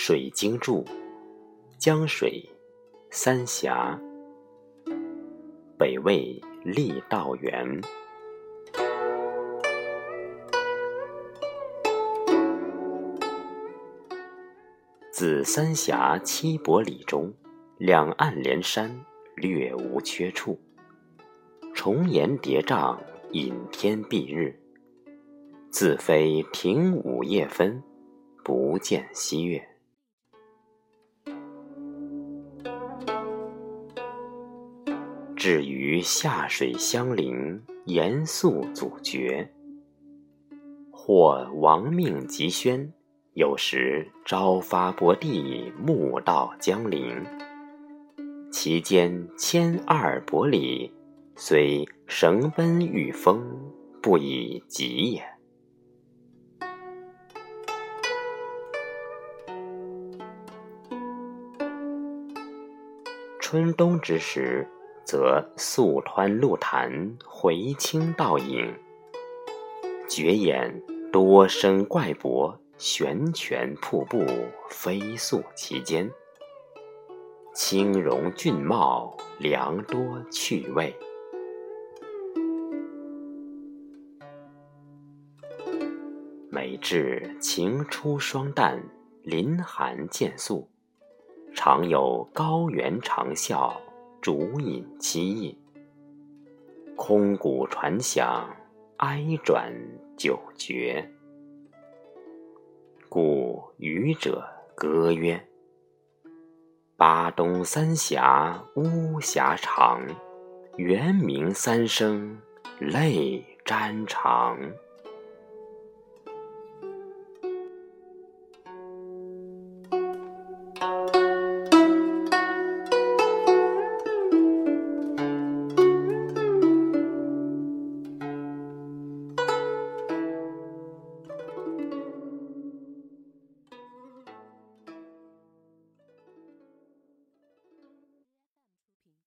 水经注：江水，三峡，北魏郦道元。自三峡七百里中，两岸连山，略无缺处。重岩叠嶂，隐天蔽日。自非亭午夜分，不见西月。至于下水相邻，严肃阻绝，或亡命急宣。有时朝发薄地，暮到江陵。其间千二百里，虽绳奔御风，不以疾也。春冬之时，则溯湍路潭，回清倒影，绝眼多生怪柏。悬泉瀑布飞速其间，清容俊茂，良多趣味。每至晴初霜淡，林寒渐肃，常有高原长啸，竹饮凄夜，空谷传响，哀转久绝。故渔者歌曰：“巴东三峡巫峡长，猿鸣三声泪沾裳。”